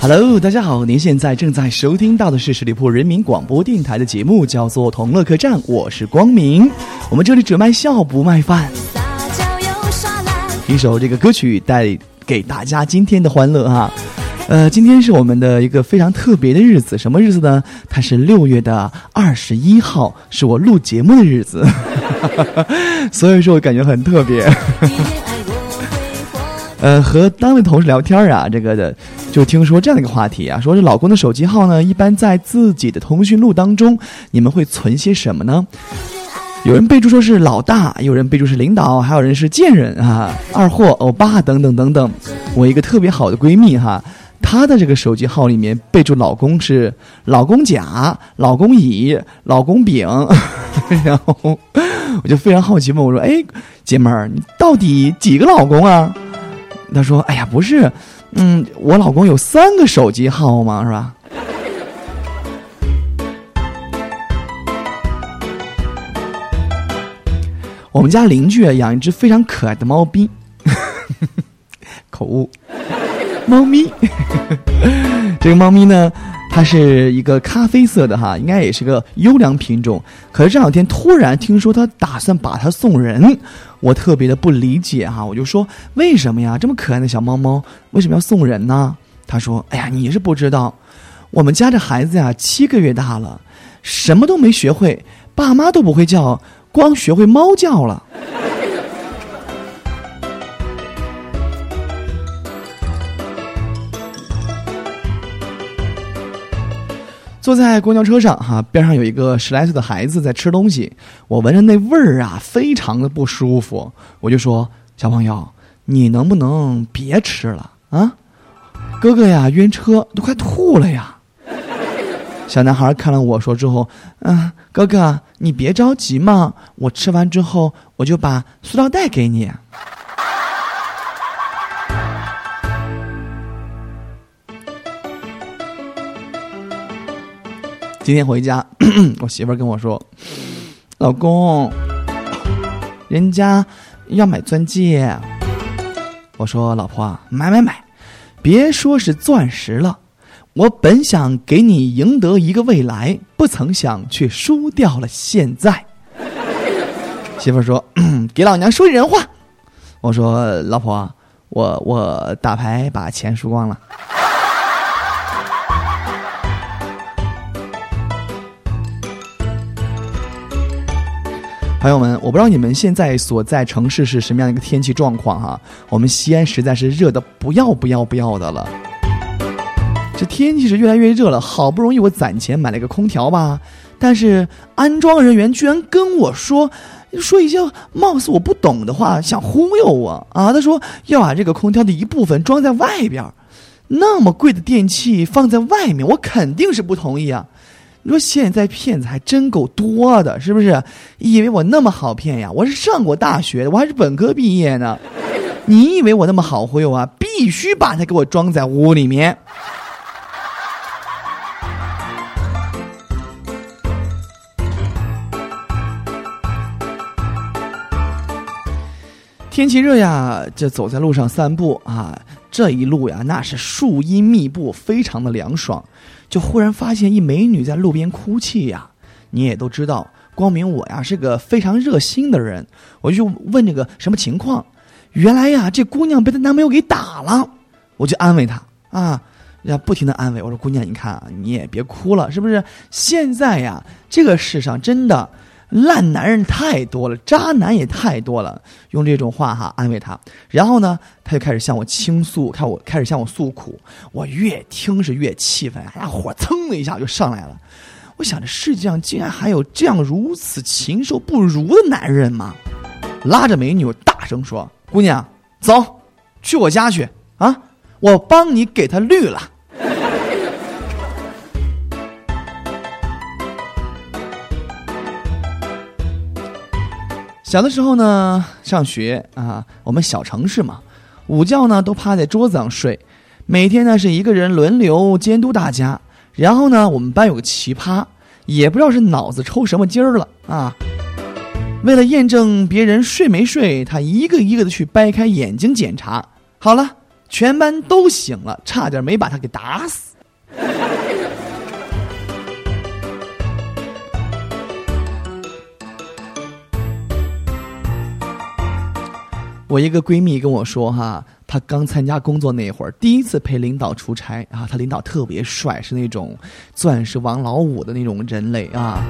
Hello，大家好，您现在正在收听到的是十里铺人民广播电台的节目，叫做《同乐客栈》，我是光明。我们这里只卖笑不卖饭。一首这个歌曲带给大家今天的欢乐哈。呃，今天是我们的一个非常特别的日子，什么日子呢？它是六月的二十一号，是我录节目的日子，所以说我感觉很特别。呃，和单位同事聊天啊，这个的就听说这样的一个话题啊，说是老公的手机号呢，一般在自己的通讯录当中，你们会存些什么呢？有人备注说是老大，有人备注是领导，还有人是贱人啊、二货、欧巴等等等等。我一个特别好的闺蜜哈。她的这个手机号里面备注老公是老公甲、老公乙、老公丙，然后我就非常好奇问我说：“哎，姐妹儿，你到底几个老公啊？”他说：“哎呀，不是，嗯，我老公有三个手机号嘛，是吧？”我们家邻居养一只非常可爱的猫咪，口误。猫咪，这个猫咪呢，它是一个咖啡色的哈，应该也是个优良品种。可是这两天突然听说他打算把它送人，我特别的不理解哈，我就说为什么呀？这么可爱的小猫猫为什么要送人呢？他说：“哎呀，你是不知道，我们家这孩子呀七个月大了，什么都没学会，爸妈都不会叫，光学会猫叫了。”坐在公交车上，哈，边上有一个十来岁的孩子在吃东西，我闻着那味儿啊，非常的不舒服。我就说：“小朋友，你能不能别吃了啊？哥哥呀，晕车都快吐了呀。”小男孩看了我说之后，嗯，哥哥，你别着急嘛，我吃完之后我就把塑料袋给你。今天回家，我媳妇儿跟我说：“老公，人家要买钻戒。”我说：“老婆，买买买，别说是钻石了，我本想给你赢得一个未来，不曾想却输掉了现在。”媳妇儿说：“给老娘说人话。”我说：“老婆，我我打牌把钱输光了。”朋友们，我不知道你们现在所在城市是什么样的一个天气状况哈。我们西安实在是热的不要不要不要的了，这天气是越来越热了。好不容易我攒钱买了个空调吧，但是安装人员居然跟我说，说一些貌似我不懂的话，想忽悠我啊。他说要把这个空调的一部分装在外边，那么贵的电器放在外面，我肯定是不同意啊。你说现在骗子还真够多的，是不是？以为我那么好骗呀？我是上过大学的，我还是本科毕业呢。你以为我那么好忽悠啊？必须把他给我装在屋里面。天气热呀，这走在路上散步啊，这一路呀，那是树荫密布，非常的凉爽。就忽然发现一美女在路边哭泣呀！你也都知道，光明我呀是个非常热心的人，我就问这个什么情况。原来呀，这姑娘被她男朋友给打了，我就安慰她啊，要不停的安慰我说：“姑娘，你看啊，你也别哭了，是不是？现在呀，这个世上真的。”烂男人太多了，渣男也太多了，用这种话哈安慰他，然后呢，他就开始向我倾诉，看我开始向我诉苦，我越听是越气愤，哎呀，火蹭的一下就上来了。我想着世界上竟然还有这样如此禽兽不如的男人吗？拉着美女大声说：“姑娘，走，去我家去啊，我帮你给他绿了。”小的时候呢，上学啊，我们小城市嘛，午觉呢都趴在桌子上睡，每天呢是一个人轮流监督大家。然后呢，我们班有个奇葩，也不知道是脑子抽什么筋儿了啊，为了验证别人睡没睡，他一个一个的去掰开眼睛检查。好了，全班都醒了，差点没把他给打死。我一个闺蜜跟我说哈，她刚参加工作那会儿，第一次陪领导出差啊，她领导特别帅，是那种钻石王老五的那种人类啊，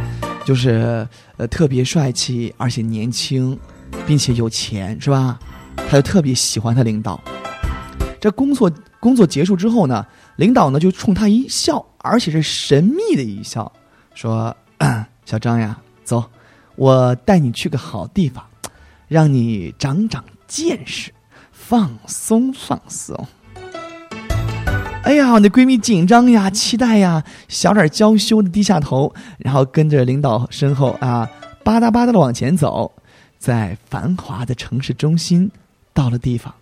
就是呃特别帅气，而且年轻，并且有钱，是吧？她就特别喜欢她领导。这工作工作结束之后呢，领导呢就冲她一笑，而且是神秘的一笑，说：“ 小张呀，走，我带你去个好地方，让你长长。”见识，放松放松。哎呀，我的闺蜜紧张呀，期待呀，小脸娇羞的低下头，然后跟着领导身后啊，吧嗒吧嗒的往前走，在繁华的城市中心，到了地方，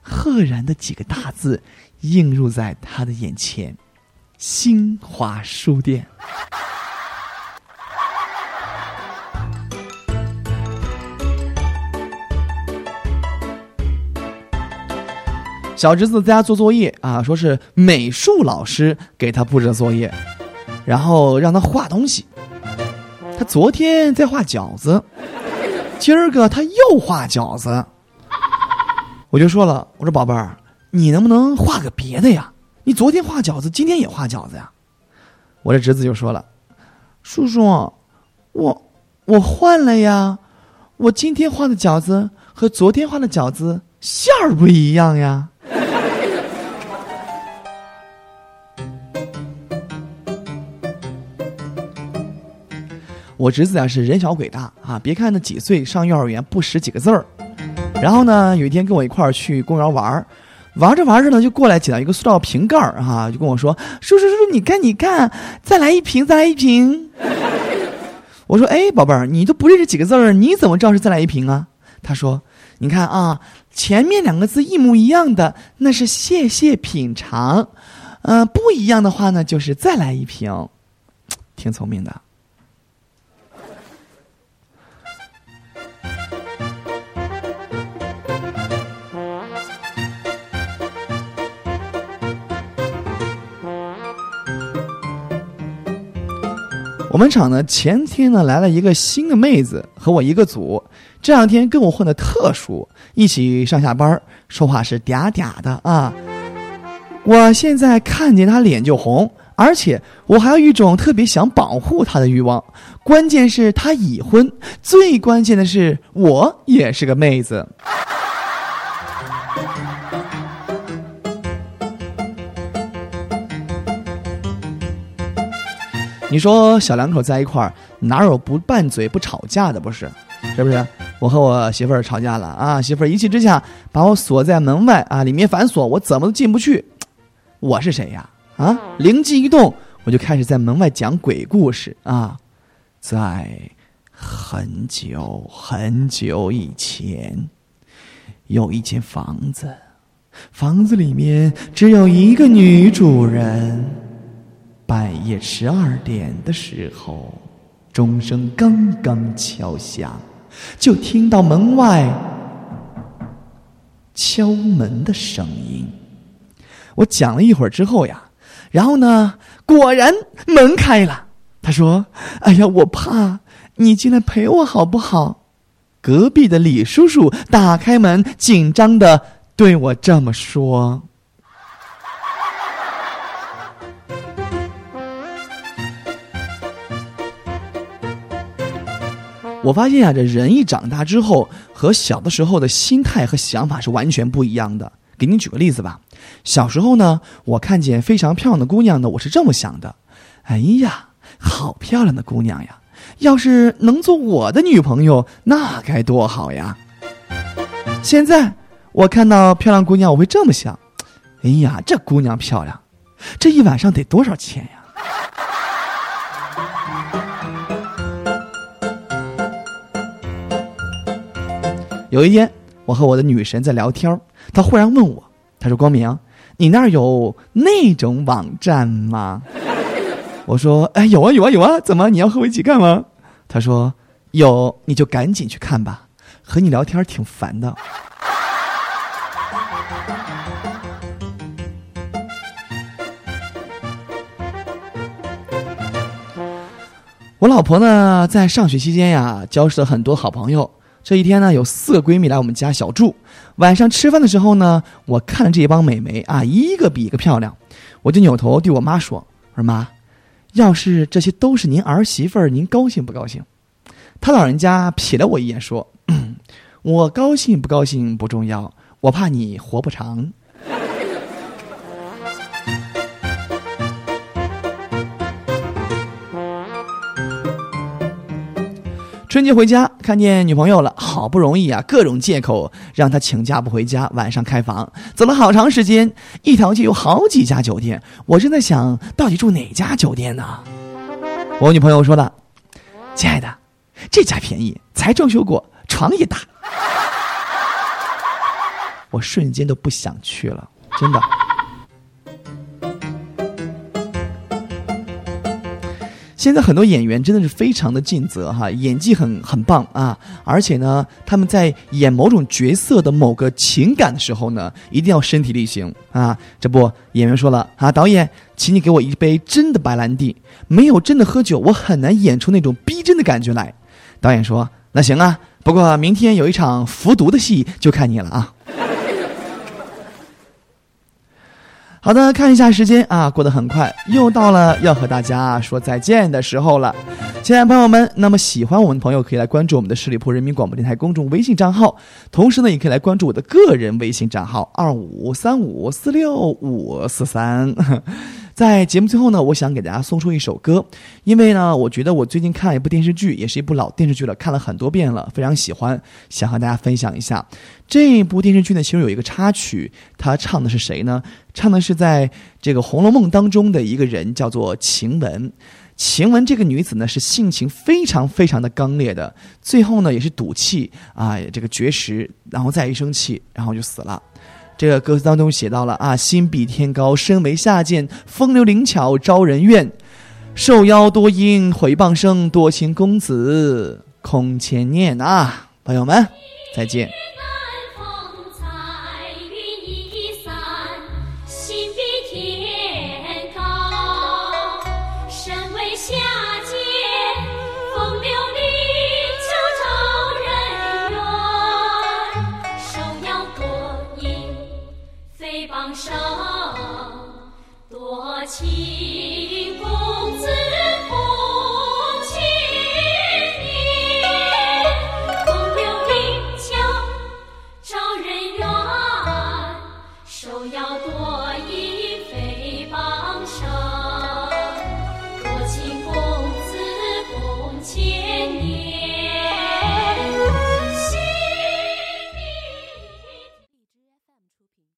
赫然的几个大字映入在她的眼前：新华书店。小侄子在家做作业啊，说是美术老师给他布置的作业，然后让他画东西。他昨天在画饺子，今儿个他又画饺子。我就说了，我说宝贝儿，你能不能画个别的呀？你昨天画饺子，今天也画饺子呀？我这侄子就说了，叔叔，我我换了呀，我今天画的饺子和昨天画的饺子馅儿不一样呀。我侄子啊是人小鬼大啊，别看他几岁上幼儿园不识几个字儿，然后呢有一天跟我一块儿去公园玩儿，玩着玩着呢就过来捡到一个塑料瓶盖儿啊，就跟我说：“叔叔叔叔，你看你看，再来一瓶，再来一瓶。”我说：“哎，宝贝儿，你都不认识几个字儿，你怎么知道是再来一瓶啊？”他说：“你看啊，前面两个字一模一样的，那是谢谢品尝，嗯，不一样的话呢就是再来一瓶，挺聪明的。”我们厂呢，前天呢来了一个新的妹子，和我一个组。这两天跟我混的特熟，一起上下班，说话是嗲嗲的啊。我现在看见她脸就红，而且我还有一种特别想保护她的欲望。关键是她已婚，最关键的是我也是个妹子。你说小两口在一块儿，哪有不拌嘴不吵架的？不是，是不是？我和我媳妇儿吵架了啊！媳妇儿一气之下把我锁在门外啊，里面反锁，我怎么都进不去。我是谁呀？啊！灵机一动，我就开始在门外讲鬼故事啊。在很久很久以前，有一间房子，房子里面只有一个女主人。半夜十二点的时候，钟声刚刚敲响，就听到门外敲门的声音。我讲了一会儿之后呀，然后呢，果然门开了。他说：“哎呀，我怕你进来陪我好不好？”隔壁的李叔叔打开门，紧张的对我这么说。我发现啊，这人一长大之后，和小的时候的心态和想法是完全不一样的。给你举个例子吧，小时候呢，我看见非常漂亮的姑娘呢，我是这么想的：哎呀，好漂亮的姑娘呀！要是能做我的女朋友，那该多好呀！现在我看到漂亮姑娘，我会这么想：哎呀，这姑娘漂亮，这一晚上得多少钱呀？有一天，我和我的女神在聊天，她忽然问我：“她说光明，你那儿有那种网站吗？” 我说：“哎，有啊，有啊，有啊！怎么你要和我一起干吗？”她说：“有，你就赶紧去看吧，和你聊天挺烦的。” 我老婆呢，在上学期间呀，交识了很多好朋友，这一天呢，有四个闺蜜来我们家小住。晚上吃饭的时候呢，我看着这帮美眉啊，一个比一个漂亮，我就扭头对我妈说：“我说妈，要是这些都是您儿媳妇儿，您高兴不高兴？”她老人家瞥了我一眼说：“我高兴不高兴不重要，我怕你活不长。”春节回家，看见女朋友了，好不容易啊，各种借口让她请假不回家，晚上开房，走了好长时间，一条街有好几家酒店，我正在想到底住哪家酒店呢？我女朋友说了：“亲爱的，这家便宜，才装修过，床也大。” 我瞬间都不想去了，真的。现在很多演员真的是非常的尽责哈，演技很很棒啊！而且呢，他们在演某种角色的某个情感的时候呢，一定要身体力行啊！这不，演员说了啊，导演，请你给我一杯真的白兰地，没有真的喝酒，我很难演出那种逼真的感觉来。导演说，那行啊，不过明天有一场服毒的戏，就看你了啊。好的，看一下时间啊，过得很快，又到了要和大家说再见的时候了，亲爱的朋友们，那么喜欢我们的朋友可以来关注我们的十里铺人民广播电台公众微信账号，同时呢，也可以来关注我的个人微信账号二五三五四六五四三。在节目最后呢，我想给大家送出一首歌，因为呢，我觉得我最近看了一部电视剧，也是一部老电视剧了，看了很多遍了，非常喜欢，想和大家分享一下。这部电视剧呢，其中有一个插曲，它唱的是谁呢？唱的是在这个《红楼梦》当中的一个人，叫做晴雯。晴雯这个女子呢，是性情非常非常的刚烈的，最后呢，也是赌气啊，这个绝食，然后再一生气，然后就死了。这个歌词当中写到了啊，心比天高，身为下贱，风流灵巧招人怨，受邀多音毁谤生，多情公子空牵念啊，朋友们，再见。